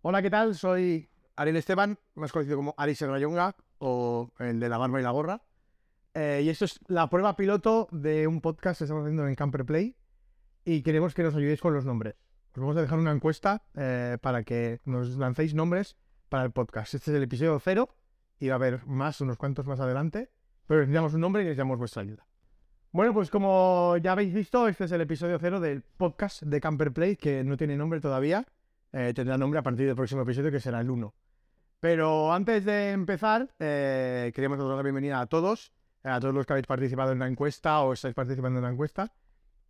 Hola, ¿qué tal? Soy Ariel Esteban, más conocido como Ari Serrayonga o el de la barba y la gorra. Eh, y esto es la prueba piloto de un podcast que estamos haciendo en Camper Play y queremos que nos ayudéis con los nombres. Os vamos a dejar una encuesta eh, para que nos lancéis nombres para el podcast. Este es el episodio cero y va a haber más, unos cuantos más adelante, pero necesitamos un nombre y necesitamos vuestra ayuda. Bueno, pues como ya habéis visto, este es el episodio cero del podcast de Camper Play, que no tiene nombre todavía. Eh, tendrá nombre a partir del próximo episodio, que será el 1. Pero antes de empezar, eh, queríamos dar la bienvenida a todos, a todos los que habéis participado en la encuesta o estáis participando en la encuesta.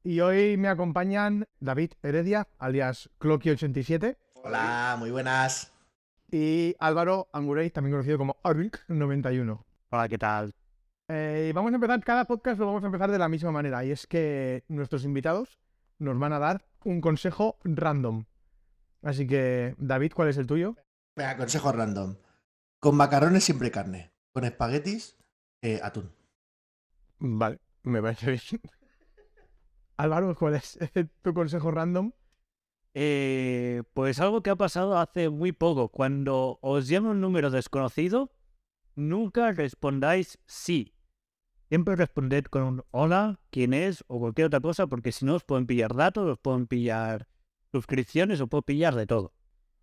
Y hoy me acompañan David Heredia, alias Clocky87. Hola, muy buenas. Y Álvaro Angurey, también conocido como Arink91. Hola, ¿qué tal? Eh, vamos a empezar, cada podcast lo vamos a empezar de la misma manera, y es que nuestros invitados nos van a dar un consejo random. Así que, David, ¿cuál es el tuyo? Venga, consejo random. Con macarrones siempre carne. Con espaguetis, eh, atún. Vale, me parece bien. Álvaro, ¿cuál es tu consejo random? Eh, pues algo que ha pasado hace muy poco. Cuando os llama un número desconocido, nunca respondáis sí. Siempre responded con un hola, quién es o cualquier otra cosa, porque si no os pueden pillar datos, os pueden pillar suscripciones, os pueden pillar de todo.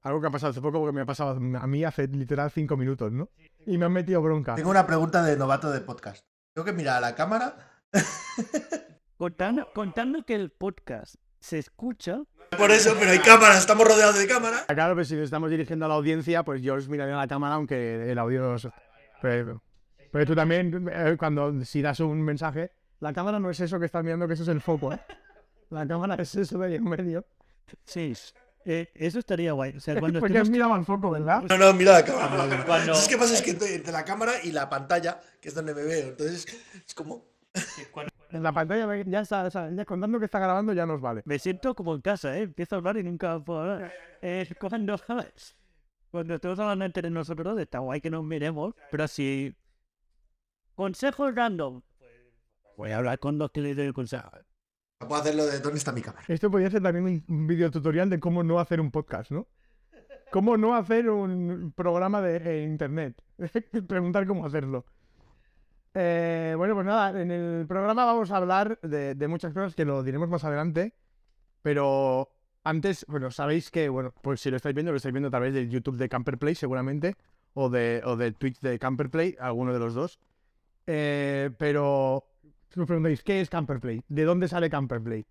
Algo que ha pasado hace poco porque me ha pasado a mí hace literal cinco minutos, ¿no? Y me han metido bronca. Tengo una pregunta de novato de podcast. Tengo que mirar a la cámara. Contando, contando que el podcast se escucha, Por eso, pero hay cámaras, estamos rodeados de cámara. Claro, pero si nos estamos dirigiendo a la audiencia, pues yo os miraré a la cámara, aunque el audio no Pero, pero tú también, eh, cuando si das un mensaje, la cámara no es eso que estás mirando, que eso es el foco, ¿eh? La cámara es eso de ahí en medio. Sí, eh, eso estaría guay. O sea, cuando Porque estemos- mirado al foco, ¿verdad? No, no, mira la cámara. mira la cámara. Cuando- ¿Sabes qué pasa? Es que estoy entre la cámara y la pantalla, que es donde me veo. Entonces, es como... En la pantalla ya está, o sea, ya contando que está grabando ya nos vale. Me siento como en casa, ¿eh? Empiezo a hablar y nunca puedo hablar. Eh, cuando, cuando estamos hablando entre nosotros está guay que nos miremos, pero si... Consejos random. Voy a hablar con los que les doy el consejo. Puedo hacerlo de dónde está mi cámara. Esto podría ser también un- un video tutorial de cómo no hacer un podcast, ¿no? Cómo no hacer un programa de eh, internet. Preguntar cómo hacerlo. Eh, bueno, pues nada, en el programa vamos a hablar de, de muchas cosas que lo diremos más adelante. Pero antes, bueno, sabéis que, bueno, pues si lo estáis viendo, lo estáis viendo a través del YouTube de Camperplay seguramente. O, de, o del Twitch de Camperplay, alguno de los dos. Eh, pero si os preguntáis, ¿qué es Camperplay? ¿De dónde sale Camperplay?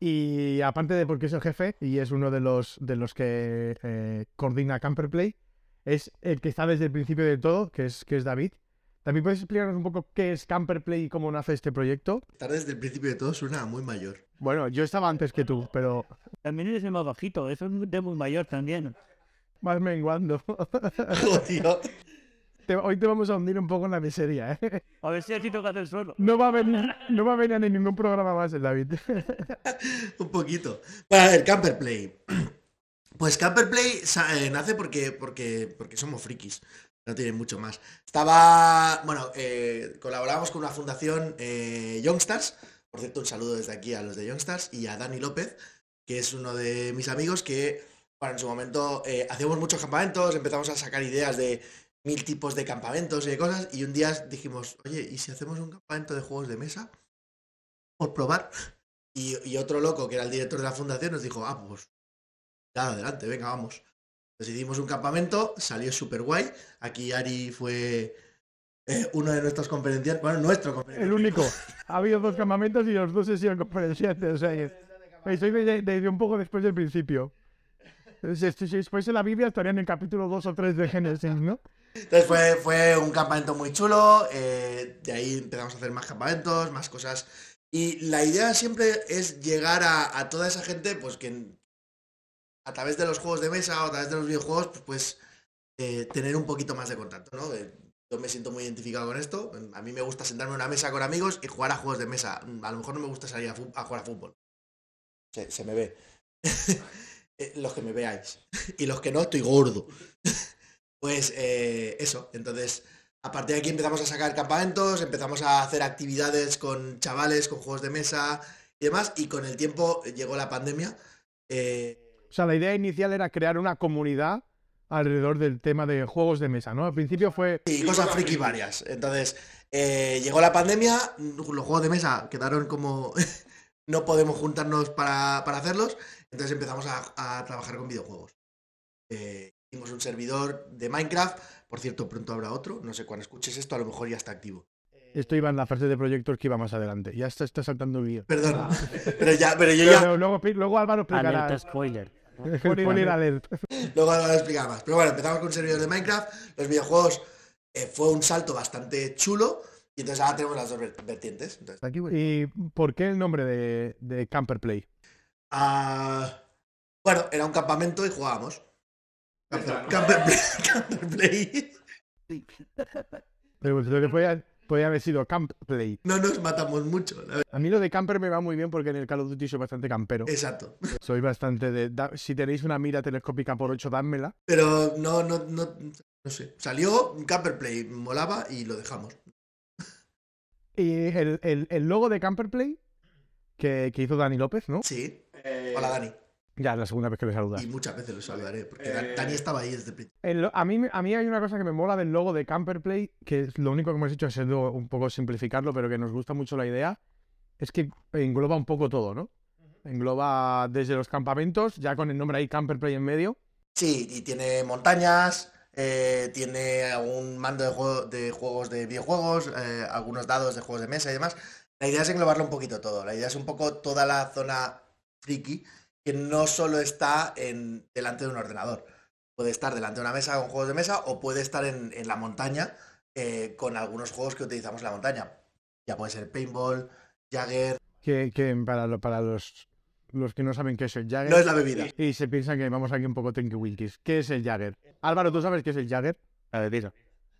Y aparte de porque es el jefe y es uno de los, de los que eh, coordina Camperplay, es el que está desde el principio de todo, que es, que es David. ¿También puedes explicarnos un poco qué es Camperplay y cómo nace este proyecto? Estar desde el principio de todo suena muy mayor. Bueno, yo estaba antes que tú, pero También eres el más bajito, eso es de muy mayor también. vas menguando. Oh, tío. Te- hoy te vamos a hundir un poco en la miseria, ¿eh? A ver si así tocas el suelo. No va a venir, no va a venir en ningún programa más el David. Un poquito. Bueno, a ver, Camperplay. Pues Camperplay sa- eh, nace porque, porque, porque somos frikis. No tiene mucho más. Estaba. Bueno, eh, colaboramos con una fundación eh, Youngstars. Por cierto, un saludo desde aquí a los de Youngstars y a Dani López, que es uno de mis amigos que, bueno, en su momento eh, hacíamos muchos campamentos, empezamos a sacar ideas de mil tipos de campamentos y de cosas. Y un día dijimos, oye, ¿y si hacemos un campamento de juegos de mesa? Por probar. Y, y otro loco, que era el director de la fundación, nos dijo, ah, pues, ya, adelante, venga, vamos. Entonces hicimos un campamento, salió súper guay. Aquí Ari fue eh, uno de nuestros conferenciantes, bueno, nuestro conferenciante. El único. Ha habido dos campamentos y los dos se sido conferenciantes. O sea, que- soy desde un poco después del principio. Si, si- después de la Biblia estaría en el capítulo 2 o 3 de Génesis, ¿no? Entonces fue, un campamento muy chulo, eh, de ahí empezamos a hacer más campamentos, más cosas. Y la idea siempre es llegar a, a toda esa gente, pues que a través de los juegos de mesa o a través de los videojuegos, pues, pues, eh, tener un poquito más de contacto, ¿no? Eh, yo me siento muy identificado con esto. A mí me gusta sentarme en una mesa con amigos y jugar a juegos de mesa. A lo mejor no me gusta salir a, a jugar a fútbol. Se me ve. Eh, los que me veáis. Y los que no, estoy gordo. Pues eh, eso, entonces a partir de aquí empezamos a sacar campamentos, empezamos a hacer actividades con chavales, con juegos de mesa y demás, y con el tiempo llegó la pandemia eh, O sea, la idea inicial era crear una comunidad alrededor del tema de juegos de mesa, ¿no? Al principio fue... Y cosas friki varias. Entonces, eh, llegó la pandemia, los juegos de mesa quedaron como... no podemos juntarnos para, para hacerlos, entonces empezamos a, a trabajar con videojuegos. Eh, hicimos un servidor de Minecraft, por cierto, pronto habrá otro, no sé cuándo escuches esto, a lo mejor ya está activo. Esto iba en la fase de proyectos que iba más adelante. Ya está, está saltando el vídeo. Perdón, pero ya, pero yo ya... Pero luego, luego Álvaro explicará. Alerta spoiler. Spoiler alert. Luego lo voy a explicar más. Pero bueno, empezamos con un servidor de Minecraft. Los videojuegos eh, fue un salto bastante chulo. Y entonces ahora tenemos las dos ver- vertientes. Entonces, ¿Y por qué el nombre de, de Camper Play? ah, bueno, era un campamento y jugábamos. Camper, Camper Play. Camper Play. Pero pues, lo que podía, podía haber sido Camp Play. No nos matamos mucho. la. A mí lo de camper me va muy bien porque en el Call of Duty soy bastante campero. Exacto. Soy bastante de... da- si tenéis una mira telescópica por 8, dádmela. Pero no, no, no, no sé. Salió un Camper Play, molaba y lo dejamos. Y el, el- el logo de Camper Play que, que hizo Dani López, ¿no? Sí. Hola Dani. Ya es la segunda vez que le saludas. Y muchas veces lo saludaré, porque Dan- Dani estaba ahí desde el a, mí, a mí hay una cosa que me mola del logo de Camper Play, que es lo único que hemos hecho es sido un poco simplificarlo, pero que nos gusta mucho la idea, es que engloba un poco todo, ¿no? Engloba desde los campamentos, ya con el nombre ahí Camper Play en medio. Sí, y tiene montañas, eh, tiene algún mando de, juego- de juegos de videojuegos, eh, algunos dados de juegos de mesa y demás. La idea es englobarlo un poquito todo. La idea es un poco toda la zona friki que no solo está en, delante de un ordenador. Puede estar delante de una mesa con juegos de mesa o puede estar en, la montaña eh, con algunos juegos que utilizamos en la montaña. Ya puede ser paintball, Jagger. Que, para los, los que no saben qué es el Jagger. No es la bebida. Y se piensan que vamos aquí un poco Tinky Winkies. ¿Qué es el Jagger? Álvaro, ¿tú sabes qué es el Jagger? La bebida.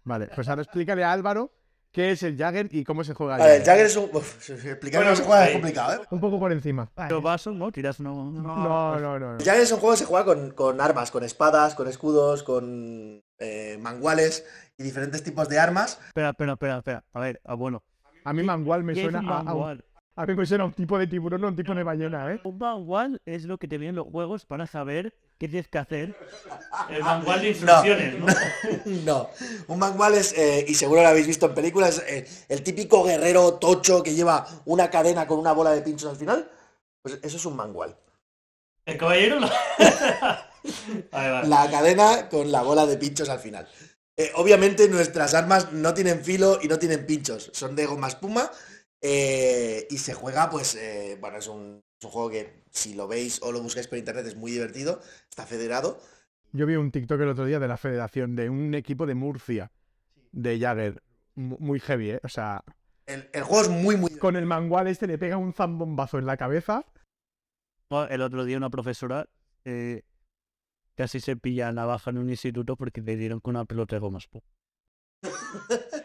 Vale, pues ahora explícale a Álvaro qué es el Jagger y cómo se juega el Vale, el Jagger. Es un... Explicar cómo se juega es complicado, ¿eh? Un poco por encima. Pero vaso, ¿no? Tiras no. No, no, no. no. El Jagger es un juego que se juega con, con armas, con espadas, con escudos, con eh, manguales y diferentes tipos de armas. Espera, espera, espera, espera. A ver, ah, bueno. A mí mangual me ¿Qué es suena un a, a manual? mí me suena a un tipo de tiburón, no un tipo de ballena, ¿eh? Un manual es lo que te vienen los juegos para saber qué tienes que hacer. El manual de instrucciones, ¿no? no, un mangual es, eh, y seguro lo habéis visto en películas, eh, el típico guerrero tocho que lleva una cadena con una bola de pinchos al final. Pues eso es un mangual. El caballero. la- Vale, vale. La cadena con la bola de pinchos al final. Eh, obviamente nuestras armas no tienen filo y no tienen pinchos, son de goma espuma eh, y se juega pues, eh, bueno, es un, es un juego que si lo veis o lo buscáis por internet es muy divertido, está federado. Yo vi un TikTok el otro día de la federación de un equipo de Murcia, de Jagger. mu- Muy heavy, ¿eh? O sea, El, el juego es muy, muy... con el mangual este le pega un zambombazo en la cabeza. El otro día una profesora eh, casi se pilla navaja en un instituto porque le dieron con una pelota de gomas.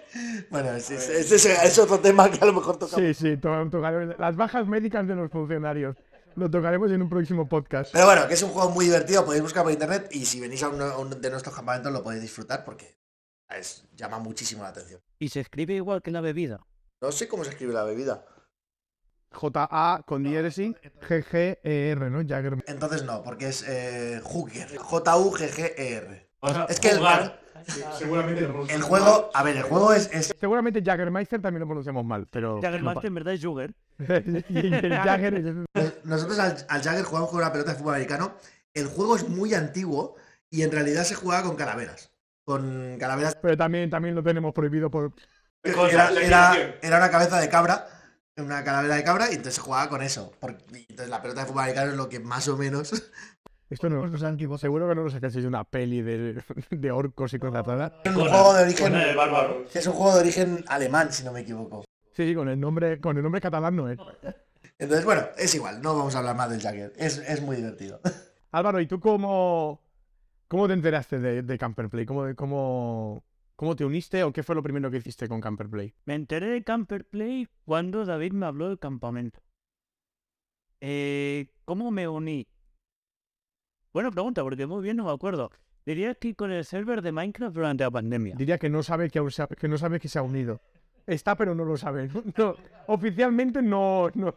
Bueno, ese es, ese es- es otro tema que a lo mejor tocamos. Sí, sí, to- tocaremos- las bajas médicas de los funcionarios. Lo tocaremos en un próximo podcast. Pero bueno, que es un juego muy divertido, podéis buscar por internet y si venís a uno, a uno de nuestros campamentos lo podéis disfrutar porque es, llama muchísimo la atención. Y se escribe igual que la bebida. No sé cómo se escribe la bebida. J-A con diéresis, G-G-E-R, ¿no? Jagger. Entonces no, porque es eh, Hugger. J-U-G-G-E-R. Es que el, Seguramente el juego, a ver, el juego es, es- Seguramente Jaggermeister también lo pronunciamos mal, pero. Jaggermaster en verdad es Jugger. Nosotros al, al Jagger jugamos con una pelota de fútbol americano. El juego es muy antiguo y en realidad se jugaba con calaveras. Con calaveras. Pero también, también lo tenemos prohibido por. Era, era- era una cabeza de cabra. Una calavera de cabra y entonces se jugaba con eso. Porque, entonces la pelota de fútbol americano es lo que más o menos. Esto no, o sea, seguro que no lo sacasteis de una peli de, de orcos y cosas raras. Es un juego de origen. bárbaro. Es un juego de origen alemán, si no me equivoco. Sí, sí, con el nombre, con el nombre catalán no es. Entonces, bueno, es igual, no vamos a hablar más del Jagger. Es, es muy divertido. Álvaro, ¿y tú cómo, cómo te enteraste de, de Camperplay? ¿Cómo, cómo, ¿Cómo te uniste o qué fue lo primero que hiciste con Camperplay? Me enteré de Camper Play cuando David me habló del campamento. Eh, ¿Cómo me uní? Buena pregunta, porque muy bien no me acuerdo. Diría que con el server de Minecraft durante la pandemia. Diría que no sabe que, aún se ha- que no sabe que se ha unido. Está, pero no lo sabe. No, oficialmente no, no-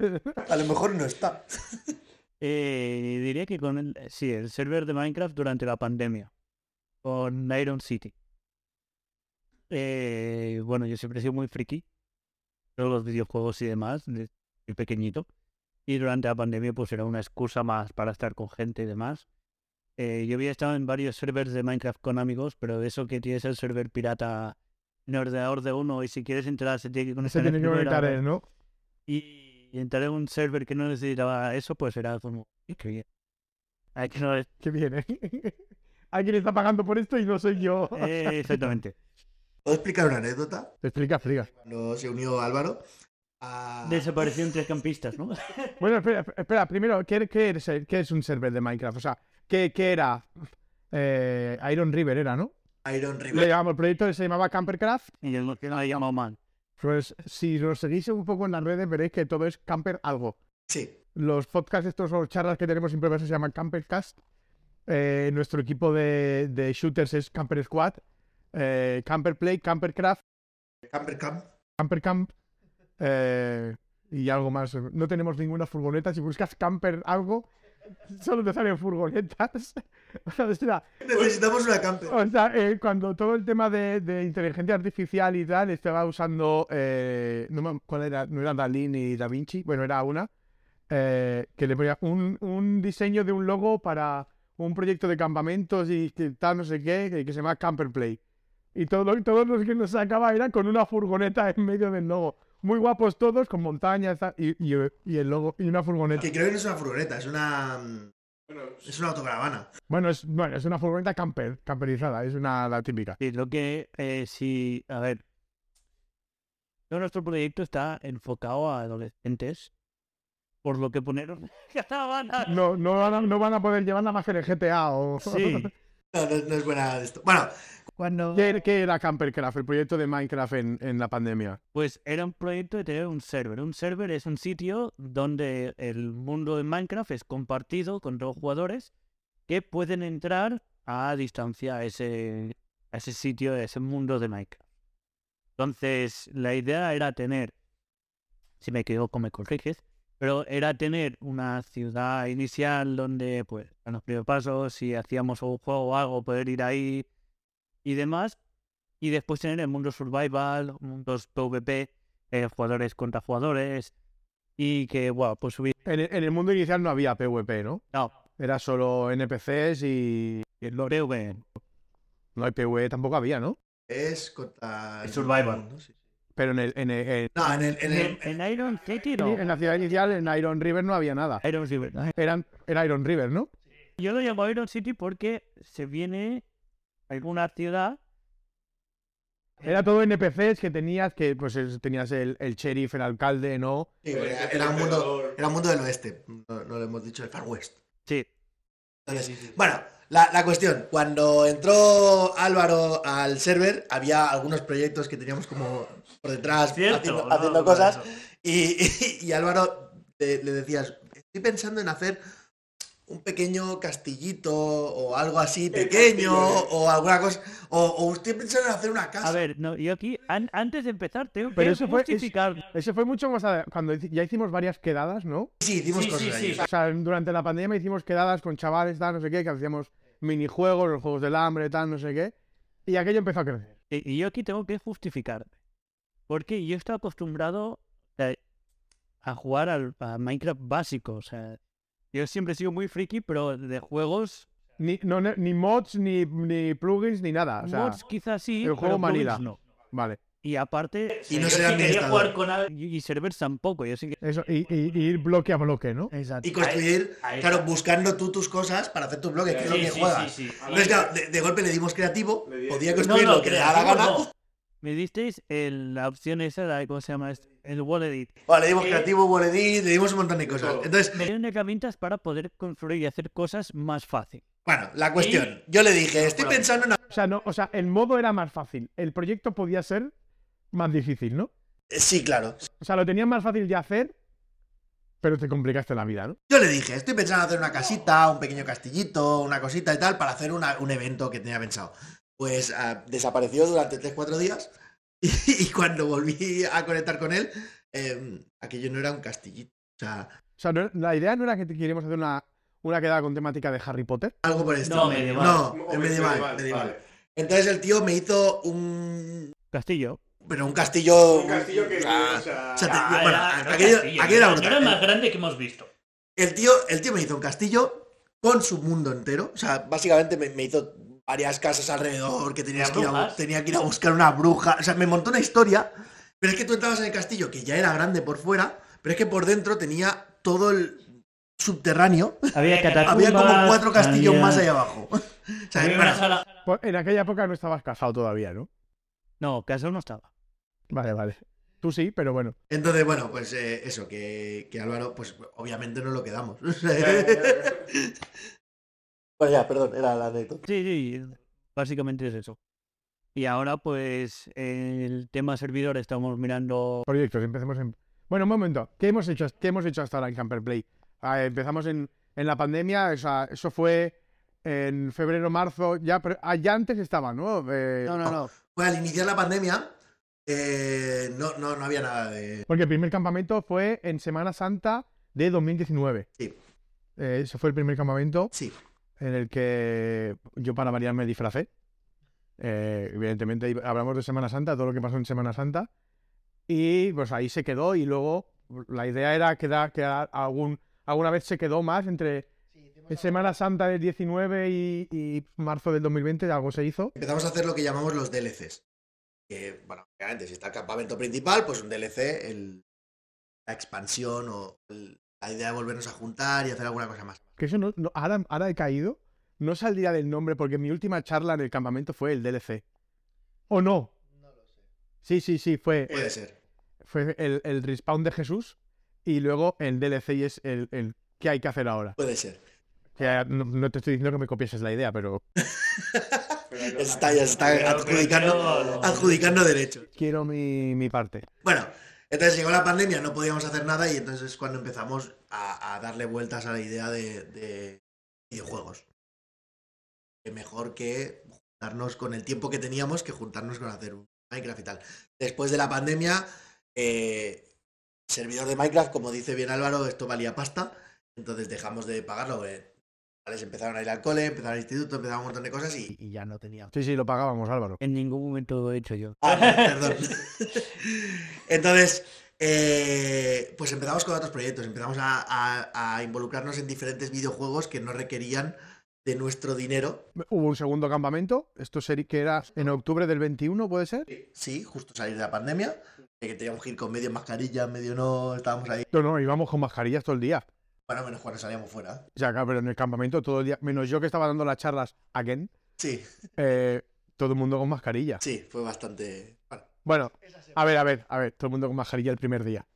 A lo mejor no está. Eh, diría que con el, sí, el server de Minecraft durante la pandemia, con Iron City. Eh, bueno, yo siempre he sido muy friki, todos los videojuegos y demás, desde muy pequeñito. Y durante la pandemia pues era una excusa más para estar con gente y demás. Eh, yo había estado en varios servers de Minecraft con amigos, pero eso que tienes el server pirata en ordenador de uno y si quieres entrar se tiene que Se conectar tiene el que conectar él, ¿no? y, y entrar en un server que no necesitaba eso, pues era como, "Uy, qué bien. Ay, que no es- Qué bien, ¿eh? Alguien está pagando por esto y no soy yo. eh, exactamente. ¿Puedo explicar una anécdota? Explica, explica. Cuando se unió Álvaro. a- Desaparecieron tres campistas, ¿no? Bueno, espera, espera primero, ¿qué, qué es, el- qué es un server de Minecraft? O sea, ¿qué, qué era? Eh, Iron River era, ¿no? Iron Le River. llamamos, el proyecto se llamaba Campercraft. Y yo no que no le llamo mal. Pues si nos seguís un poco en las redes veréis que todo es camper algo. Sí. Los podcasts estos o charlas que tenemos siempre se llaman Campercast. Eh, nuestro equipo de, de shooters es Camper Squad. Eh, Camper Play, Campercraft, Camper Camp. Camper Camp eh, y algo más. No tenemos ninguna furgoneta. Si buscas camper algo, solo te salen furgonetas. o sea, Necesitamos una camper. o sea, eh, cuando todo el tema de, de inteligencia artificial y tal estaba usando, eh, no, ¿cuál era? No era Dalí ni Da Vinci, bueno, era una, eh, que le ponía un, un diseño de un logo para un proyecto de campamentos y tal, no sé qué, que, que se llama Camper Play. Y todo, todos los que nos sacaba era con una furgoneta en medio del logo. Muy guapos todos, con montañas tal, y, y, y el logo, y una furgoneta. Que creo que no es una furgoneta, es una. mm, Es una autocaravana. Bueno, es, bueno, es una furgoneta camper, camperizada, es una la típica. Sí, lo que, eh, si, a ver, todo nuestro proyecto está enfocado a adolescentes, por lo que poneron caravana. No, no, van a, no van a poder llevar nada más que el GTA o... Sí, No, no, no es buena de esto. Bueno, cuando... ¿Qué, qué era Campercraft, el proyecto de Minecraft en, en la pandemia? Pues era un proyecto de tener un server. Un server es un sitio donde el mundo de Minecraft es compartido con dos jugadores que pueden entrar a distancia a ese, a ese sitio, a ese mundo de Minecraft. Entonces, la idea era tener, si me equivoco me corriges, pero era tener una ciudad inicial donde, pues, en los primeros pasos, si hacíamos un juego o algo, poder ir ahí y demás. Y después tener el mundo survival, mundos PvP, eh, jugadores contra jugadores. Y que, bueno, pues subir. En, el- en el mundo inicial no había PvP, ¿no? No, Era solo NPCs y, y el lore. PvP. No hay PvE, tampoco había, ¿no? es contra. Survival. ¿no? Sí. Pero en, el, en, el- en- No, en el. En el... En, en Iron City no. en la ciudad inicial, en Iron River, no había nada. Iron City. Eran, era Iron River, ¿no? Yo lo llamo Iron City porque se viene alguna ciudad. Era todo NPCs que tenías, que pues es- tenías el, el sheriff, el alcalde, ¿no? Sí, era, era un mundo, era un mundo del oeste. No, no lo hemos dicho, el Far West. Sí, Entonces, bueno, la, la cuestión, cuando entró Álvaro al server, había algunos proyectos que teníamos como por detrás Cierto, haciendo, no, haciendo no, cosas no. y, y- y Álvaro le, le decías, estoy pensando en hacer un pequeño castillito o algo así pequeño o alguna cosa, o, o estoy pensando en hacer una casa. A ver, no, yo aquí, an- antes de empezar, tengo Pero que eso fue- es- justificar. Eso fue mucho más adelante, cuando ya hicimos varias quedadas, ¿no? sí, hicimos sí, cosas sí. O sea, durante la pandemia hicimos quedadas con chavales, tal, no sé qué, que hacíamos minijuegos, los juegos del hambre, tal, no sé qué. Y aquello empezó a crecer. Y y yo aquí tengo que justificar. Porque yo estoy acostumbrado eh, a jugar al, a Minecraft básico. O sea, yo siempre he sido muy friki, pero de juegos, Ni, no, ni mods, ni, ni plugins, ni nada. O sea, mods quizás sí, el juego pero plugins vanilla. no. vale. Y aparte, Y no quería jugar con y, y servers tampoco. Yo sí que... Eso, y, y- y ir bloque a bloque, ¿no? Exacto. Y construir, ahí claro, buscando tú tus cosas para hacer tus bloques, que es lo que sí, juegas. sí, sí. Entonces, claro, de, de golpe le dimos creativo, podía No, construir no, lo que le da la creativo gana. no. Me disteis el- la opción esa, la, ¿cómo se llama? esto? El wall edit. Vale, le dimos creativo, wall edit, le dimos un montón de cosas. Entonces, Me dieron herramientas para poder construir y hacer cosas más fácil. bueno, la cuestión. Yo le dije, estoy pensando en... O sea, no, o sea, el modo era más fácil. El proyecto podía ser más difícil, ¿no? Sí, claro. O sea, lo tenías más fácil de hacer, pero te complicaste la vida, ¿no? Yo le dije, estoy pensando en hacer una casita, un pequeño castillito, una cosita y tal, para hacer una- un evento que tenía pensado. Pues ah, desapareció durante 3-4 días y, cuando volví a conectar con él, eh, aquello no era un castillito. O sea, O sea, no- la idea no era que te queríamos hacer una, una quedada con temática de Harry Potter. Algo por esto. No, medieval. No, es medieval, medieval. vale. Entonces el tío me hizo un. Castillo. Pero un castillo. Un castillo que- era- era aquello, castillo, aquello era más grande que hemos visto. El tío, el tío me hizo un castillo con su mundo entero. O sea, básicamente me, me hizo varias casas alrededor que tenías ¿Las que, ir a, tenía que ir a buscar una bruja. O sea, me montó una historia. Pero es que tú entrabas en el castillo, que ya era grande por fuera, pero es que por dentro tenía todo el subterráneo. Había catacumbas. Había como cuatro castillos había- más ahí abajo. O sea, una sala- Pues en aquella época no estabas casado todavía, ¿no? No, casado no estaba. Vale, vale. Tú sí, pero bueno. Entonces, bueno, pues eh, eso, que, que Álvaro, pues obviamente no lo quedamos. bueno, ya, perdón, era la anécdota. Sí, sí, básicamente es eso. Y ahora, pues, el tema servidor estamos mirando. Proyectos, empecemos en. Bueno, un momento. ¿Qué hemos hecho, qué hemos hecho hasta ahora en Camper Play? Ah, empezamos en, en la pandemia, o sea, eso fue en febrero, marzo, ya, pero- ah, ya antes estaba, ¿no? Eh, No, no, no. Pues al iniciar la pandemia, eh, no, no, no había nada de. Porque el primer campamento fue en Semana Santa de 2019. Sí. Eh, ese fue el primer campamento Sí, en el que yo para variar me disfracé. Eh, evidentemente hablamos de Semana Santa, todo lo que pasó en Semana Santa. Y pues ahí se quedó y luego la idea era quedar, quedar algún, alguna vez se quedó más entre Semana Santa del 19 y, y marzo del 2020, algo se hizo. empezamos a hacer lo que llamamos los DLCs. Que, bueno, obviamente, si está el campamento principal, pues un DLC, el- la expansión o el- la idea de volvernos a juntar y hacer alguna cosa más. Que eso no, no- ahora, ahora he caído. No saldría del nombre porque mi última charla en el campamento fue el DLC. ¿O no? Sí, sí, sí, fue, Puede ser. fue el, el respawn de Jesús y luego el DLC y es el, el qué hay que hacer ahora. Puede ser. Ya no, no te estoy diciendo que me copieses la idea, pero Está, ya está adjudicando, adjudicando derechos. quiero mi, mi parte. Bueno, entonces llegó la pandemia, no podíamos hacer nada y entonces es cuando empezamos a, darle vueltas a la idea de, de videojuegos. Que mejor que juntarnos con el tiempo que teníamos que juntarnos con hacer un Minecraft y tal. Después de la pandemia, eh, servidor de Minecraft, como dice bien Álvaro, esto valía pasta, entonces dejamos de pagarlo. eh. ¿Vale? Se empezaron a ir al cole, empezaron al instituto, empezaron un montón de cosas y... Y ya no tenía. Sí, sí, lo pagábamos, Álvaro. En ningún momento lo he hecho yo. Ah, perdón. Entonces, eh, pues empezamos con otros proyectos, empezamos a, a- a involucrarnos en diferentes videojuegos que no requerían de nuestro dinero. Hubo un segundo campamento, esto sería que era en octubre del 21, ¿puede ser? Sí, justo salir de la pandemia, de que teníamos que ir con medio mascarilla, medio no, estábamos ahí. No, no, íbamos con mascarillas todo el día. Bueno, menos cuando salíamos fuera. O sea, claro, pero en el campamento todo el día, menos yo que estaba dando las charlas again, Sí, eh, todo el mundo con mascarilla. sí, fue bastante... Bueno, a ver, a ver, a ver, todo el mundo con mascarilla el primer día.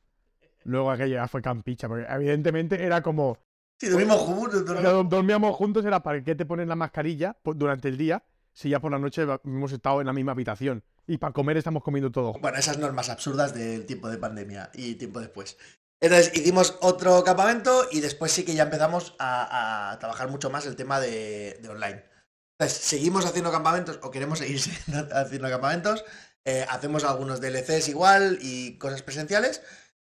Luego aquello ya fue campicha, porque evidentemente era como, sí, dormimos juntos. dormimos- Cuando dormíamos juntos era para qué te pones la mascarilla durante el día si ya por la noche hemos estado en la misma habitación. Y para comer estamos comiendo todo. Bueno, esas normas absurdas del tiempo de pandemia y tiempo después. Entonces hicimos otro campamento y después sí que ya empezamos a, a trabajar mucho más el tema de, de online. Entonces, seguimos haciendo campamentos o queremos seguir haciendo campamentos. eh, hacemos algunos DLCs igual y cosas presenciales.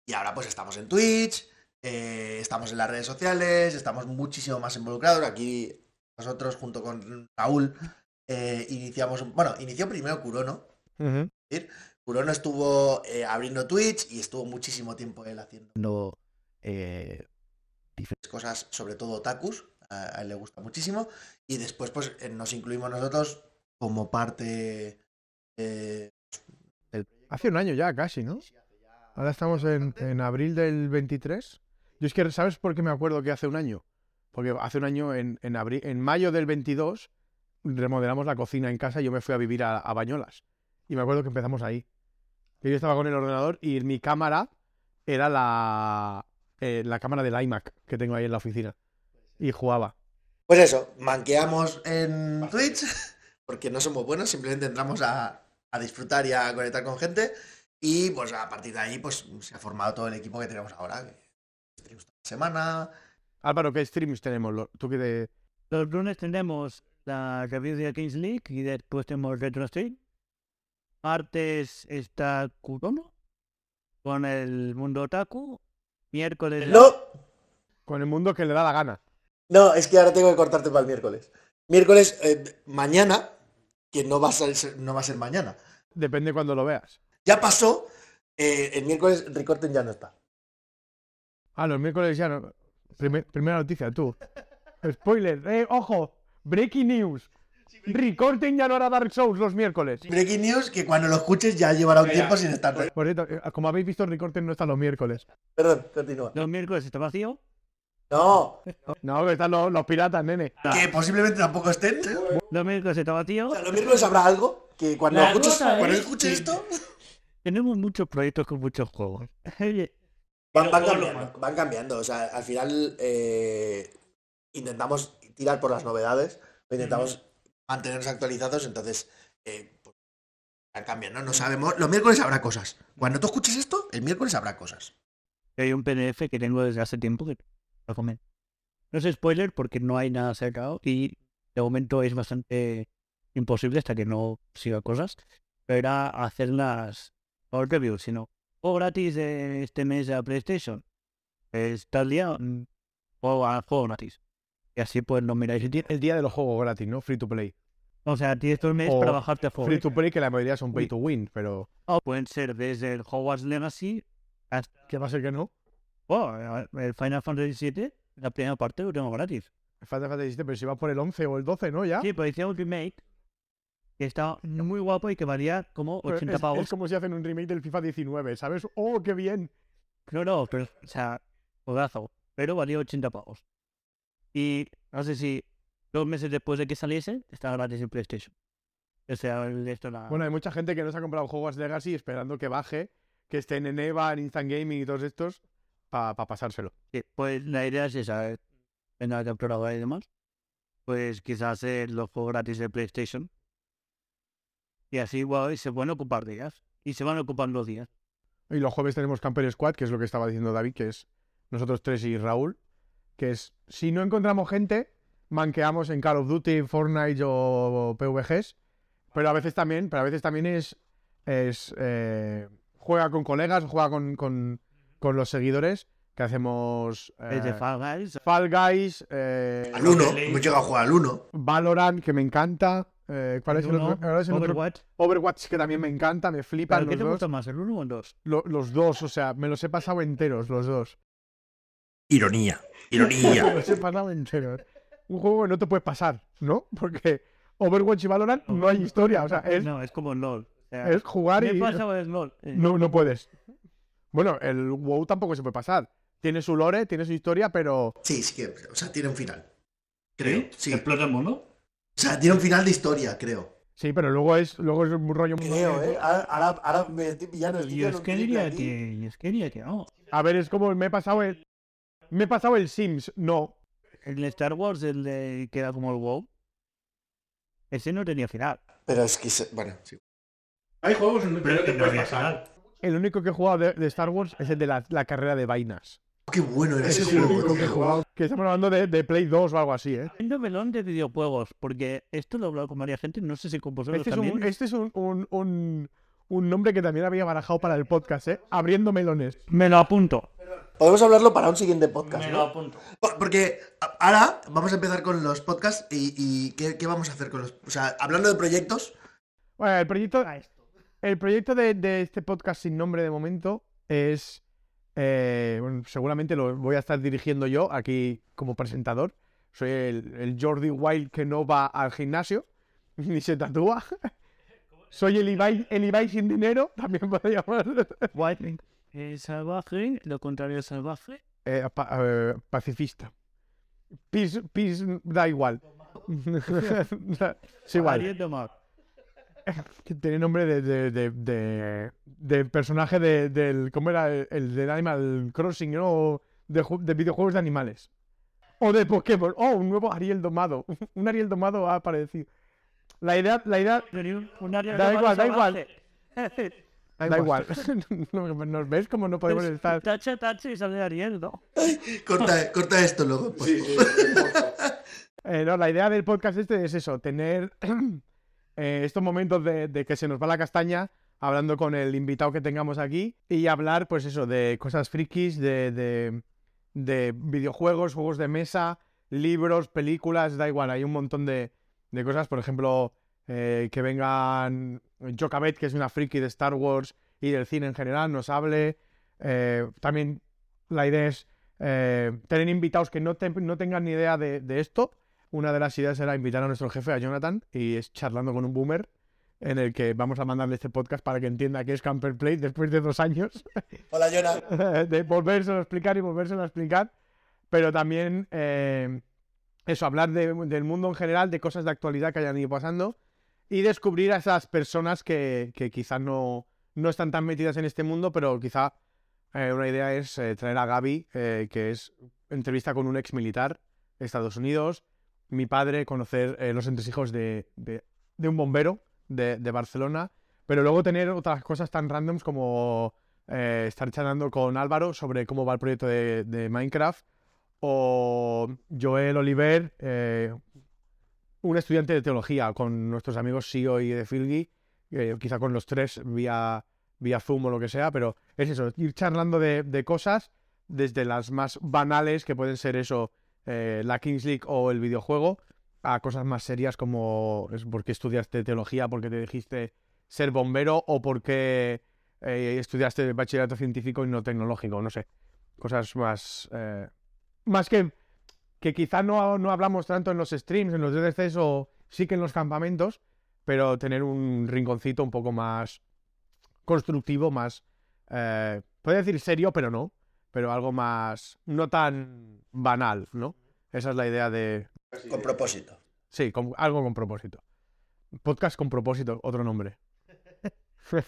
Y ahora pues estamos en Twitch, eh, estamos en las redes sociales, estamos muchísimo más involucrados. Aquí nosotros junto con Raúl eh, iniciamos, bueno, inició primero Kurono, Ujú. Kurono estuvo eh, abriendo Twitch y estuvo muchísimo tiempo él haciendo No, eh, cosas, sobre todo otakus, a, a él le gusta muchísimo. Y después pues eh, nos incluimos nosotros como parte... eh, Hace un año ya casi, ¿no? Ahora estamos en, en abril del 23. Yo es que, ¿sabes por qué me acuerdo que hace un año? Porque hace un año, en, en, abril, en mayo del 22, remodelamos la cocina en casa y yo me fui a vivir a, a Bañolas. Y me acuerdo que empezamos ahí. Que yo estaba con el ordenador y mi cámara era la, eh, la cámara del iMac que tengo ahí en la oficina. Y jugaba. Pues eso, manqueamos en Twitch, porque no somos buenos, simplemente entramos a, a disfrutar y a conectar con gente. Y pues a partir de ahí pues se ha formado todo el equipo que tenemos ahora. que streams toda la semana. Álvaro, ¿qué streams tenemos? ¿Tú qué de...? los lunes tenemos la review de Kings League y después tenemos Retro Stream. Martes está Kurono con el mundo otaku. Miércoles No, Con el mundo que le da la gana. No, es que ahora tengo que cortarte para el miércoles. Miércoles, eh, mañana, que no va, a ser, no va a ser mañana. Depende cuando lo veas. Ya pasó, eh, el miércoles Ricorten ya no está. Ah, los miércoles ya no. Primer- primera noticia, tú. Spoiler, eh, ojo. Breaking news. Recorten ya no hará Dark Souls los miércoles. Breaking news, que cuando lo escuches ya llevará un tiempo sin estar. Por cierto, eh, como habéis visto, Recorten no está los miércoles. Perdón, continúa. Los miércoles está vacío. No, No, que están los, los piratas, nene. que posiblemente tampoco estén. Los miércoles está vacío. O sea, los miércoles habrá algo que cuando La escuches, cosa cuando es escuches que- esto, Tenemos muchos proyectos con muchos juegos. Van, van cambiando, van cambiando. O sea, al final eh, intentamos tirar por las novedades, intentamos mantenernos actualizados, entonces eh, pues, cambiando. No sabemos. Los miércoles habrá cosas. Cuando tú escuches esto, el miércoles habrá cosas. hay un PDF que tengo desde hace tiempo que lo comen. No es spoiler porque no hay nada sacado y de momento es bastante imposible hasta que no siga cosas. Pero era hacer las no reviews, sino o gratis de este mes de la PlayStation. Está el día, mm, o al juego gratis. Y así pues lo miráis. El día de los juegos gratis, ¿no? Free to play. O sea, tienes todo el mes O para bajarte a juego. Free to play, que la mayoría son pay to win, pero. O pueden ser desde el Hogwarts Legacy hasta ¿Qué va a ser que no? oh, el Final Fantasy VII. La primera parte lo tengo gratis. Falta Fantasy VII, pero si va por el 11 o el 12, ¿no? Ya. Sí, pero hice un remake que está muy guapo y que valía como Pero 80 es, pavos. es como si hacen un remake del FIFA 19, ¿sabes? ¡Oh, qué bien! No, no, pero, o sea, juegazo. Pero valía 80 pavos. Y no sé si dos meses después de que saliese, estaba gratis en PlayStation. O sea, esto la... Bueno, hay mucha gente que no se ha comprado juegos Legacy esperando que baje, que estén en EVA, en Instant Gaming y todos estos, para pasárselo. Sí, pues la idea es esa, eh, en la capturadora y demás. Pues quizás hacer los juegos gratis de PlayStation. Y así igual se pueden ocupar días. Y se van ocupando días. Y los jueves tenemos Camper Squad, que es lo que estaba diciendo David, que es nosotros tres y Raúl, que es, si no encontramos gente, manqueamos en Call of Duty, Fortnite o PVGs, pero a veces también, pero a veces también es, es eh, juega con colegas, juega con, con, con los seguidores, que hacemos eh, Fall Guys. Fall Guys, eh, Al 1, hemos llegado a jugar al 1. Valorant, que me encanta. eh, ¿Cuál es el uno, otro? Ahora es el otro- Overwatch. Overwatch, que también me encanta, me flipan ¿Pero qué los te dos. gusta más, el 1 o el 2? Lo- los dos, o sea, me los he pasado enteros, los dos. Ironía, ironía. los he pasado enteros. Un juego que no te puedes pasar, ¿no? Porque Overwatch y Valorant no hay historia, o sea, es, No, es como el LOL. O sea, es jugar me y he pasado el LOL. eh. no, no puedes. Bueno, el WoW tampoco se puede pasar. Tiene su lore, tiene su historia, pero Sí, sí que, o sea, tiene un final. Creo, sí. ¿Explota el mundo? O sea, tiene un final de historia, creo. sí, pero luego es, luego es un rollo. Creo, ¿eh? Ahora, ahora, me estoy pillando. estoy Y es que diría que, y es que diría que no. A ver, es como me he pasado el. Me he pasado el Sims, no. El Star Wars, el de, que era como el WoW, ese no tenía final. Pero es que, se- bueno, sí. Hay juegos en los que no puedes pasar. El único que he jugado de, de Star Wars es el de la, la carrera de vainas. Qué bueno era Ese juego. único que he jugado. Que estamos hablando de, de Play 2 o algo así, ¿eh? Tengo melón de videojuegos, porque esto lo he hablado con varias gente, no sé si con vosotros Este es, un, este es un, un, un, un nombre que también había barajado para el podcast, ¿eh? Abriendo melones. Me lo apunto. Podemos hablarlo para un siguiente podcast, Me ¿no? lo apunto. Po- Porque ahora vamos a empezar con los podcasts y, y ¿qué, qué vamos a hacer con los... O sea, hablando de proyectos, Bueno, el proyecto, el proyecto de, de este podcast sin nombre de momento es. eh, bueno, seguramente lo voy a estar dirigiendo yo aquí como presentador. Soy el, el Jordi Wild que no va al gimnasio ni se tatúa. Soy el Ibai, el Ibai sin dinero, también podría llamar. Eh, salvaje, lo contrario de salvaje. Eh, pa- eh, pacifista. Peace, peace da igual. es igual. Tiene nombre de, de, de, de- de personaje de- del. ¿Cómo era? El, el del Animal Crossing, ¿no? O De, de videojuegos de animales. O de Pokémon. Oh, un nuevo Ariel domado. Un Ariel domado ha aparecido. La idea, la idea. Un Ariel Da igual, da igual. Da igual. No, ¿Nos ves como no podemos Pues, estar? Tacha, tacha y sale Ariel, ¿no? corta, corta esto luego. pues. Sí, sí, sí. Eh, no, la idea del podcast este es eso, tener eh, estos momentos de, de que se nos va la castaña hablando con el invitado que tengamos aquí y hablar, pues eso, de cosas frikis, de, de, de videojuegos, juegos de mesa, libros, películas, da igual, hay un montón de, de cosas. Por ejemplo, eh, que vengan Jokabet, que es una friki de Star Wars y del cine en general, nos hable. Eh, también la idea es eh, tener invitados que no, te- no tengan ni idea de, de esto. Una de las ideas era invitar a nuestro jefe, a Jonathan, y es charlando con un boomer, en el que vamos a mandarle este podcast para que entienda qué es Camper Play después de dos años Hola, Jonah. de volvérselo a explicar y volvérselo a explicar. Pero también eh, eso, hablar de- del mundo en general, de cosas de actualidad que hayan ido pasando y descubrir a esas personas que, que quizás no, no están tan metidas en este mundo, pero quizá eh, una idea es eh, traer a Gaby, eh, que es entrevista con un ex militar de Estados Unidos, mi padre, conocer los entresijos de, de, de un bombero de, de Barcelona, pero luego tener otras cosas tan randoms como estar charlando con Álvaro sobre cómo va el proyecto de, Minecraft, o Joel Oliver, un estudiante de teología, con nuestros amigos Sio y de Filgi, quizá con los tres vía, vía Zoom o lo que sea, pero es eso, ir charlando de, de cosas desde las más banales, que pueden ser eso, eh, la Kings League o el videojuego, a cosas más serias como es por qué estudiaste teología, porque te dijiste ser bombero o porque eh, estudiaste bachillerato científico y no tecnológico, no sé. Cosas más... eh, más que, que quizá no, no hablamos tanto en los streams, en los DDCs o sí que en los campamentos, pero tener un rinconcito un poco más constructivo, más... Eh, puede decir serio, pero no. Pero algo más... no tan banal, ¿no? Esa es la idea de... Con propósito. Sí, con- algo con propósito. Podcast con propósito, otro nombre.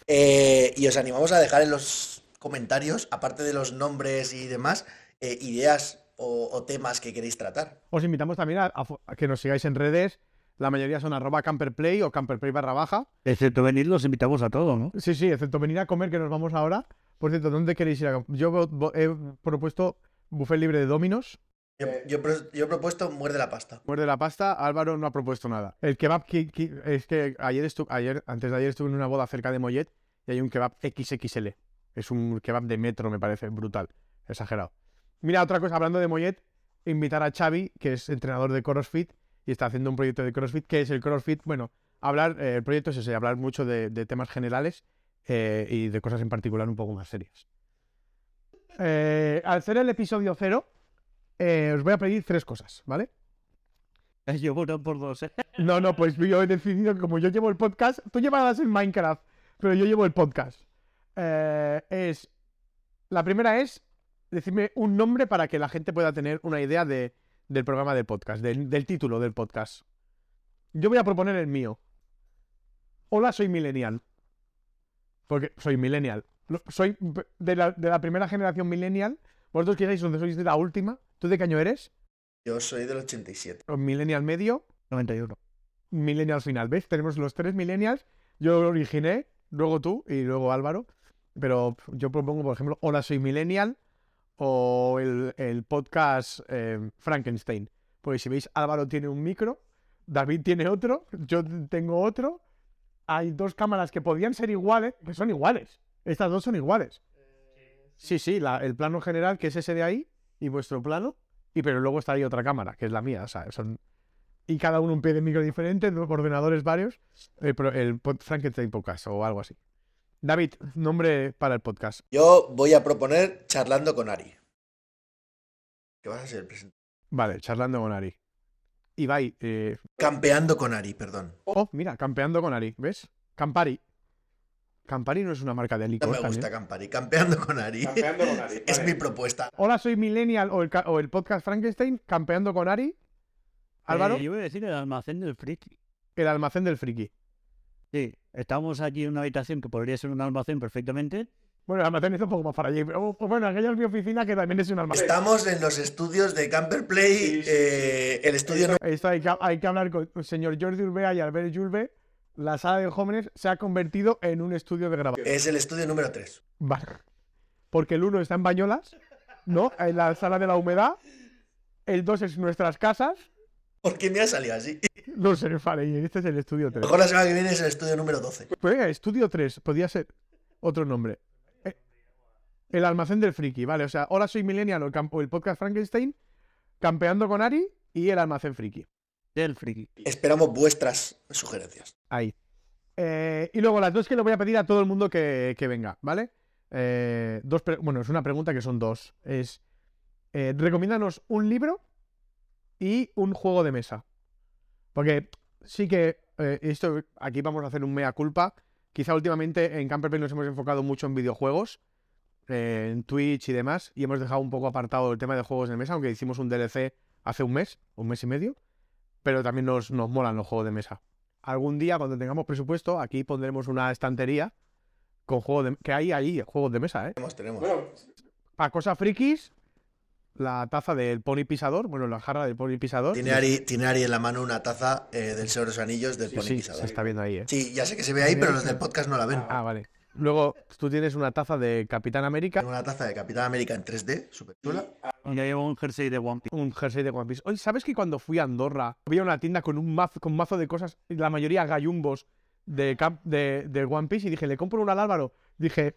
Eh, y os animamos a dejar en los comentarios, aparte de los nombres y demás, eh, ideas o, o temas que queréis tratar. Os invitamos también a, a fo- a que nos sigáis en redes. La mayoría son arroba camperplay o camperplay barra baja. Excepto venir, los invitamos a todos, ¿no? Sí, sí, excepto venir a comer que nos vamos ahora. Por cierto, ¿dónde queréis ir a? Yo he propuesto buffet libre de Dominos. Yo, yo pro- yo he propuesto muerde la pasta. Muerde la pasta, Álvaro no ha propuesto nada. El kebab ki- ki- es que ayer estuve, ayer, antes de ayer estuve en una boda cerca de Mollet y hay un kebab XXL. Es un kebab de metro, me parece, brutal. Exagerado. Mira, otra cosa, hablando de Mollet, invitar a Xavi, que es entrenador de CrossFit y está haciendo un proyecto de CrossFit, que es el CrossFit, bueno, hablar, eh, el proyecto es ese, hablar mucho de, de temas generales eh, y de cosas en particular un poco más serias. Eh, al ser el episodio cero, os voy a pedir tres cosas, ¿vale? Yo voto por dos, ¿eh? No, no, pues yo he decidido que como yo llevo el podcast, tú llevabas el Minecraft, pero yo llevo el podcast. Es la primera es decirme un nombre para que la gente pueda tener una idea de, del programa del podcast, del, del título del podcast. Yo voy a proponer el mío. Hola, soy millennial. Porque soy millennial. Soy de la, de la primera generación millennial. Vosotros que sois, sois de la última. ¿Tú de qué año eres? Yo soy del 87. Millennial medio. 91. millennial final. ¿Ves? Tenemos los tres millennials. Yo lo originé, luego tú y luego Álvaro. Pero yo propongo, por ejemplo, Hola, soy millennial o el, el podcast eh, Frankenstein. Porque si veis, Álvaro tiene un micro, David tiene otro, yo tengo otro. Hay dos cámaras que podían ser iguales, que son iguales. Estas dos son iguales. Sí, sí, la- el plano general, que es ese de ahí, y vuestro plano. Y pero luego está ahí otra cámara, que es la mía. O sea, son y cada uno un pie de micro diferente, dos ordenadores varios, el, Frankenstein Podcast o algo así. David, nombre para el podcast. Yo voy a proponer charlando con Ari. ¿Qué vas a ser el presentador? Vale, charlando con Ari. Ibai, eh, Campeando con Ari, perdón. oh, mira, campeando con Ari, ¿ves? Campari. Campari no es una marca de No licor me también? gusta Campari. Campeando con Ari. Campeando con Ari, es vale. mi propuesta. Hola, soy Millennial o el, ca- o el podcast Frankenstein, campeando con Ari. Álvaro, Eh, yo voy a decir el almacén del friki. el almacén del friki. Sí, estamos aquí en una habitación que podría ser un almacén perfectamente. Bueno, el almacén es un poco más para allí. pero, oh, bueno, aquella es mi oficina que también es un almacén. Estamos en los estudios de Camper Play, Sí, sí, eh, el estudio no- Esto hay que, hay que hablar con el señor Jordi Urbea y Albert Julve. La sala de jóvenes se ha convertido en un estudio de grabación. es el estudio número 3. Vale. Porque el uno está en Bañolas, ¿no? En la sala de la humedad. El 2 es nuestras casas. ¿Por qué me ha salido así? No sé, vale, y este es el estudio A 3. lo mejor la semana que viene es el estudio número 12. Pues venga, estudio 3, podría ser otro nombre. Eh, el almacén del friki, ¿vale? O sea, hola soy Millennial el, el podcast Frankenstein, campeando con Ari y el almacén friki. Del friki. Esperamos vuestras sugerencias. Ahí. Eh, y luego las dos que le voy a pedir a todo el mundo que, que venga, ¿vale? Eh, dos bueno, es una pregunta que son dos. Es, recomiéndanos un libro y un juego de mesa. Porque sí que eh, esto aquí vamos a hacer un mea culpa. Quizá últimamente en Camperplay nos hemos enfocado mucho en videojuegos, eh, en Twitch y demás, y hemos dejado un poco apartado el tema de juegos de mesa, aunque hicimos un DLC hace un mes, un mes y medio, pero también nos, nos molan los juegos de mesa. Algún día, cuando tengamos presupuesto, aquí pondremos una estantería con juegos de que hay ahí juegos de mesa, ¿eh? Tenemos, tenemos. Bueno, Para cosas frikis, la taza del pony pisador, bueno, la jarra del pony pisador. Tiene Ari, tiene Ari en la mano una taza eh, del Señor de los Anillos del Pony Sí, Pisador. se está viendo ahí, ¿eh? Sí, ya sé que se ve ahí, pero los del podcast no la ven. Ah, vale. Luego tú tienes una taza de Capitán América, Tengo una taza de Capitán América en 3D, súper chula. Y ya llevo un jersey de One Piece. un jersey de One Piece. Oye, ¿sabes que cuando fui a Andorra había una tienda con un mazo, con mazo de cosas, la mayoría gallumbos de, de, de One Piece? Y dije, ¿le compro una al Álvaro? Dije,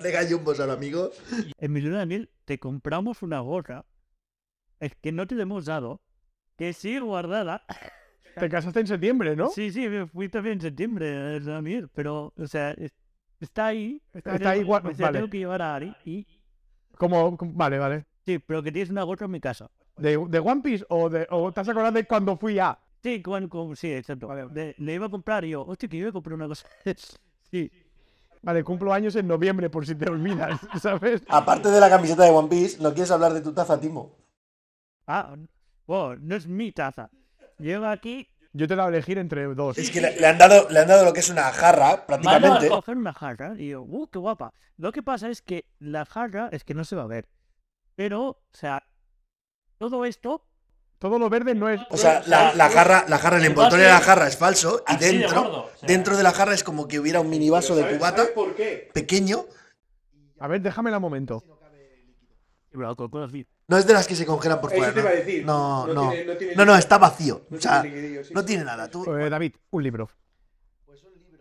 De gallumbos al amigo. Emilio Daniel, te compramos una gorra. Es que no te la hemos dado. Que sigue guardada. te casaste en septiembre, ¿no? Sí, sí, fui también en septiembre, eh, Daniel. Pero, o sea, es- está ahí. Está ahí, gua- me- se la vale. tengo que llevar a Ari. Y, Como, como- vale, vale. sí, pero que tienes una gorra en mi casa. ¿De, de One Piece o, de, o te has acordado de cuando fui a? Sí, con, con- sí, exacto. De- le iba a comprar y yo, hostia, que yo iba a comprar una cosa. sí. Vale, cumplo años en noviembre, por si te olvidas, ¿sabes? Aparte de la camiseta de One Piece, ¿no quieres hablar de tu taza, Timo? Ah, bueno, no es mi taza. Llego aquí. Yo te la voy a elegir entre dos. Es que le, le han dado, le han dado lo que es una jarra, Mando a prácticamente. coger una jarra y yo, uh, qué guapa. Lo que pasa es que la jarra es que no se va a ver. Pero, o sea, todo esto Todo lo verde no es. O sea, la, la jarra, la jarra, el envoltorio de la jarra es falso y Así de dentro, gordo, o sea. dentro de la jarra es como que hubiera un mini vaso de ¿sabes- cubata ¿sabes por qué? pequeño. A ver, déjamela un momento. No es de las que se congelan por fuera. ¿no? No, No no. está vacío. No O sea, no tiene nada. Tú, Eh, David, un libro.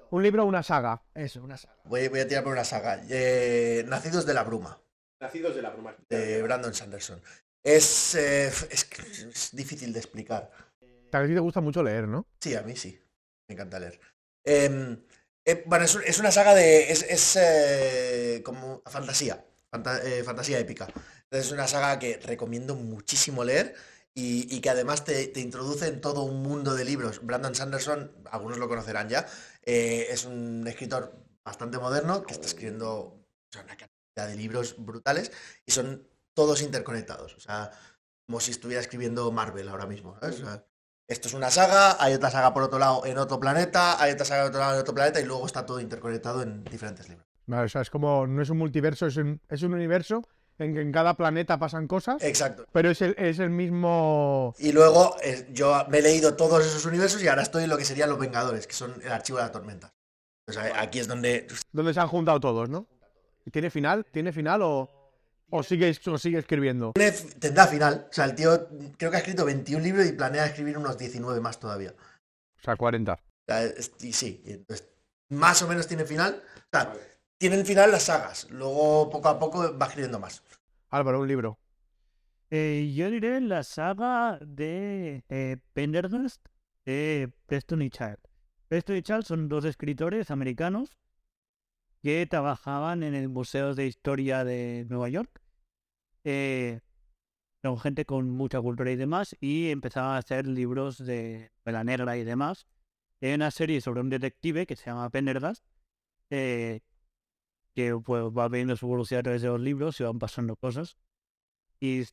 Un libro o una saga. Eso, una saga. Voy, voy a tirar por una saga. Eh, Nacidos de la Bruma, Nacidos de la bruma. de Brandon Sanderson. Es, eh, es, difícil de explicar. A ti te gusta mucho leer, ¿no? Sí, a mí sí. Me encanta leer. Em, eh, bueno, es, un- es una saga de. Es, es, eh, como fantasía. fanta- fantasía épica. Entonces es una saga que recomiendo muchísimo leer y, y que además te, te introduce en todo un mundo de libros. Brandon Sanderson, algunos lo conocerán ya, eh, es un escritor bastante moderno que está escribiendo o sea, una cantidad de libros brutales y son todos interconectados. O sea, como si estuviera escribiendo Marvel ahora mismo. ¿sabes? O sea, esto es una saga, hay otra saga por otro lado en otro planeta, hay otra saga por otro lado en otro planeta y luego está todo interconectado en diferentes libros. Vale, o sea, es como. No es un multiverso, es un, es un universo en que en cada planeta pasan cosas, Exacto. pero es el, es el mismo. Y luego eh, yo me he leído todos esos universos y ahora estoy en lo que serían los Vengadores, que son el archivo de la tormenta. O sea, aquí es donde... Donde se han juntado todos, ¿no? ¿Y ¿Tiene final? ¿Tiene final o, o, sigue, o sigue escribiendo? Tendrá final. O sea, el tío creo que ha escrito 21 libros y planea escribir unos 19 más todavía. O sea, 40. O sea, es- y sí, entonces, más o menos tiene final. O sea, tienen final las sagas. Luego, poco a poco, va escribiendo más. Álvaro, un libro. Eh, yo diré la saga de eh, Pendergast de Preston y Child. Preston y Child son dos escritores americanos que trabajaban en el Museo de Historia de Nueva York. Eh, son gente con mucha cultura y demás, y empezaban a hacer libros de la negra y demás. Hay una serie sobre un detective que se llama Pendergast, eh, que pues, va viendo su evolución a través de los libros y van pasando cosas. Y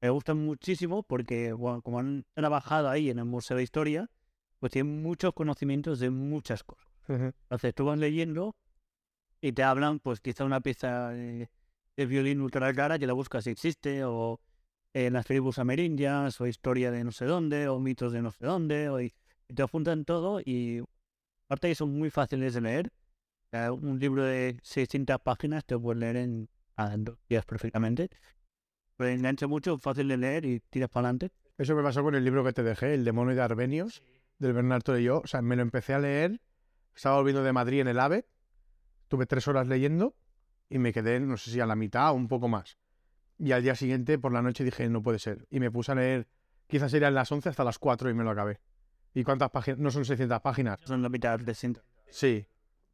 me gustan muchísimo porque, bueno, como han trabajado ahí en el Museo de Historia, pues tienen muchos conocimientos de muchas cosas. Entonces tú vas leyendo y te hablan, pues quizá una pieza de, de violín ultra rara que la buscas si existe, o en las tribus amerindias, o historia de no sé dónde, o mitos de no sé dónde, o, y, te apuntan todo y aparte son muy fáciles de leer. Sea, un libro de 600 páginas te puedes leer en, en dos días perfectamente. Pero engancha mucho, fácil de leer y tiras para adelante. Eso me pasó con el libro que te dejé, El demonio de Arbenios, del Bernardo y yo. O sea, me lo empecé a leer. Estaba volviendo de Madrid en el AVE. Tuve tres horas leyendo. y me quedé, no sé si a la mitad o un poco más. Y al día siguiente, por la noche, dije, no puede ser. Y me puse a leer, quizás serían las 11 hasta las 4 y me lo acabé. ¿Y cuántas páginas? No son 600 páginas. Son la mitad de ciento. Sí,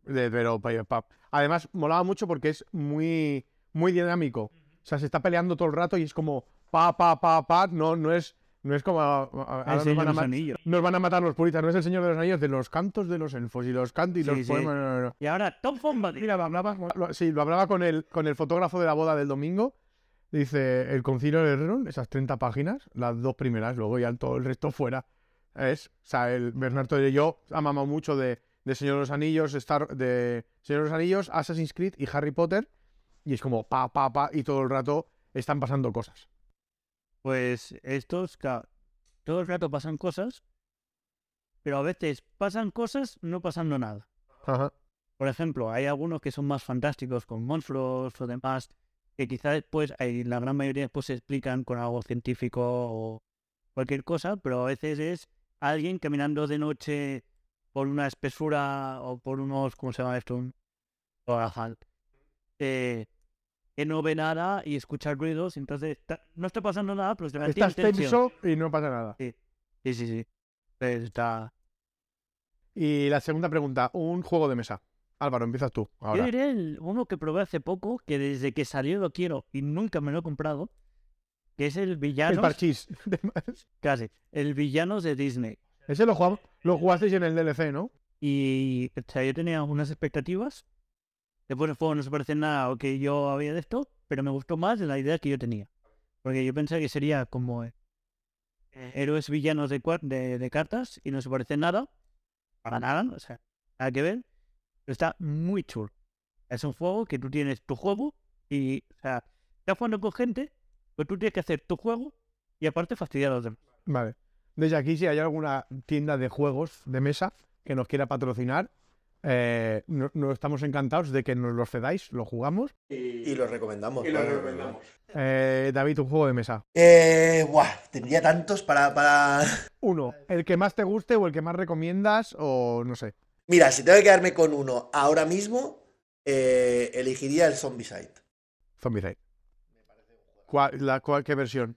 de- pero pa- además molaba mucho porque es muy, muy dinámico. O sea, se está peleando todo el rato y es como pa, pa, pa, pa. No, no es, no es como. a- a- nos, van de a los ma- Anillos. nos van a matar los puritas. No es el Señor de los Anillos, de los cantos de los elfos y los cantos y Sí, los sí. poemas. no, no, no. Y ahora, Tom Bombadil. Mira, lo hablaba, lo- sí, lo hablaba con el, con el fotógrafo de la boda del domingo. Dice, el concilio de esas 30 páginas, las dos primeras, luego ya todo el resto fuera. Es, o sea, el Bernardo y yo amamos mucho de, de Señor de los Anillos, Star, de Señor de los Anillos, Assassin's Creed y Harry Potter. Y es como pa, pa, pa, y todo el rato están pasando cosas. Pues estos, claro, todo el rato pasan cosas, pero a veces pasan cosas no pasando nada. Ajá. Por ejemplo, hay algunos que son más fantásticos con monstruos o demás, que quizás pues hay, la gran mayoría pues se explican con algo científico o cualquier cosa, pero a veces es alguien caminando de noche por una espesura o por unos, ¿cómo se llama esto? Un eh, que no ve nada y escucha ruidos, entonces no está pasando nada, pero mantiene Estás tenso y no pasa nada. Sí, sí, sí. Pues está... Y la segunda pregunta, un juego de mesa. Álvaro, empiezas tú. Yo diré el- uno que probé hace poco, que desde que salió lo quiero y nunca me lo he comprado, que es el El Villanos, parchís. casi, el Villanos de Disney. Ese lo, jugamos, lo jugasteis en el DLC, ¿no? Y o sea, yo tenía unas expectativas, después el juego no se parece en nada a lo que yo había de esto, pero me gustó más de la idea que yo tenía. Porque yo pensaba que sería como eh, héroes villanos de, de, de cartas y no se parece en nada, para nada, o sea, nada que ver, pero está muy chulo. Es un juego que tú tienes tu juego y, o sea, estás jugando con gente, pero tú tienes que hacer tu juego y aparte fastidiar a los demás. Vale. Desde aquí, si hay alguna tienda de juegos de mesa que nos quiera patrocinar, eh, no, no estamos encantados de que nos los cedáis, lo jugamos. Y lo recomendamos. Y lo claro. recomendamos. Eh, David, un juego de mesa. Eh, buah, tendría tantos para, para... Uno, el que más te guste o el que más recomiendas o no sé. Mira, si tengo que quedarme con uno ahora mismo, eh, elegiría el Zombicide. Zombicide. ¿Cuál, la, cuál, ¿Qué versión?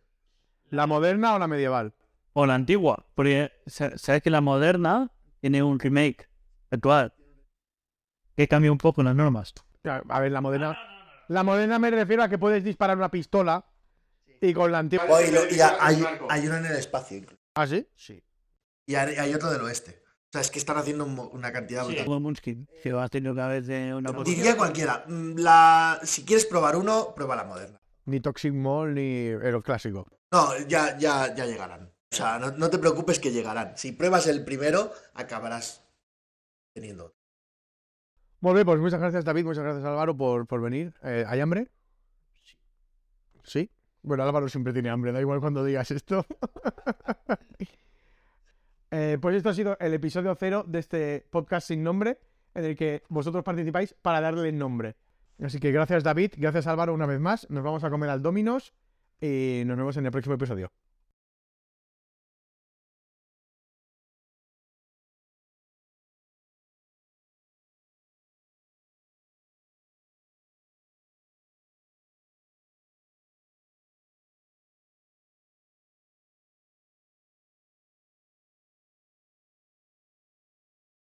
¿La moderna o la medieval? O la antigua, porque sa- sabes que la moderna tiene un remake actual que cambia un poco las normas. Ya, A ver, la moderna. La moderna me refiero a que puedes disparar una pistola y con la antigua. Oh, y lo- y ha- hay, hay uno en el espacio incluso. ¿Ah, sí? Sí. Y hay, hay otro del oeste. O sea, es que están haciendo una cantidad brutal. Como Munchkin, que has tenido cada vez de una Diría cualquiera. Mm, La... Si quieres probar uno, prueba la moderna. Ni Toxic Mall ni el clásico. No, ya, ya, ya llegarán. O sea, no, no te preocupes que llegarán. Si pruebas el primero, acabarás teniendo bien, pues muchas gracias David, muchas gracias Álvaro por, por venir. Eh, ¿Hay hambre? Sí. Bueno, Álvaro siempre tiene hambre, da igual cuando digas esto. Eh, pues esto ha sido el episodio cero de este podcast sin nombre, en el que vosotros participáis para darle nombre. Así que gracias David, gracias Álvaro una vez más. Nos vamos a comer al Dominos y nos vemos en el próximo episodio.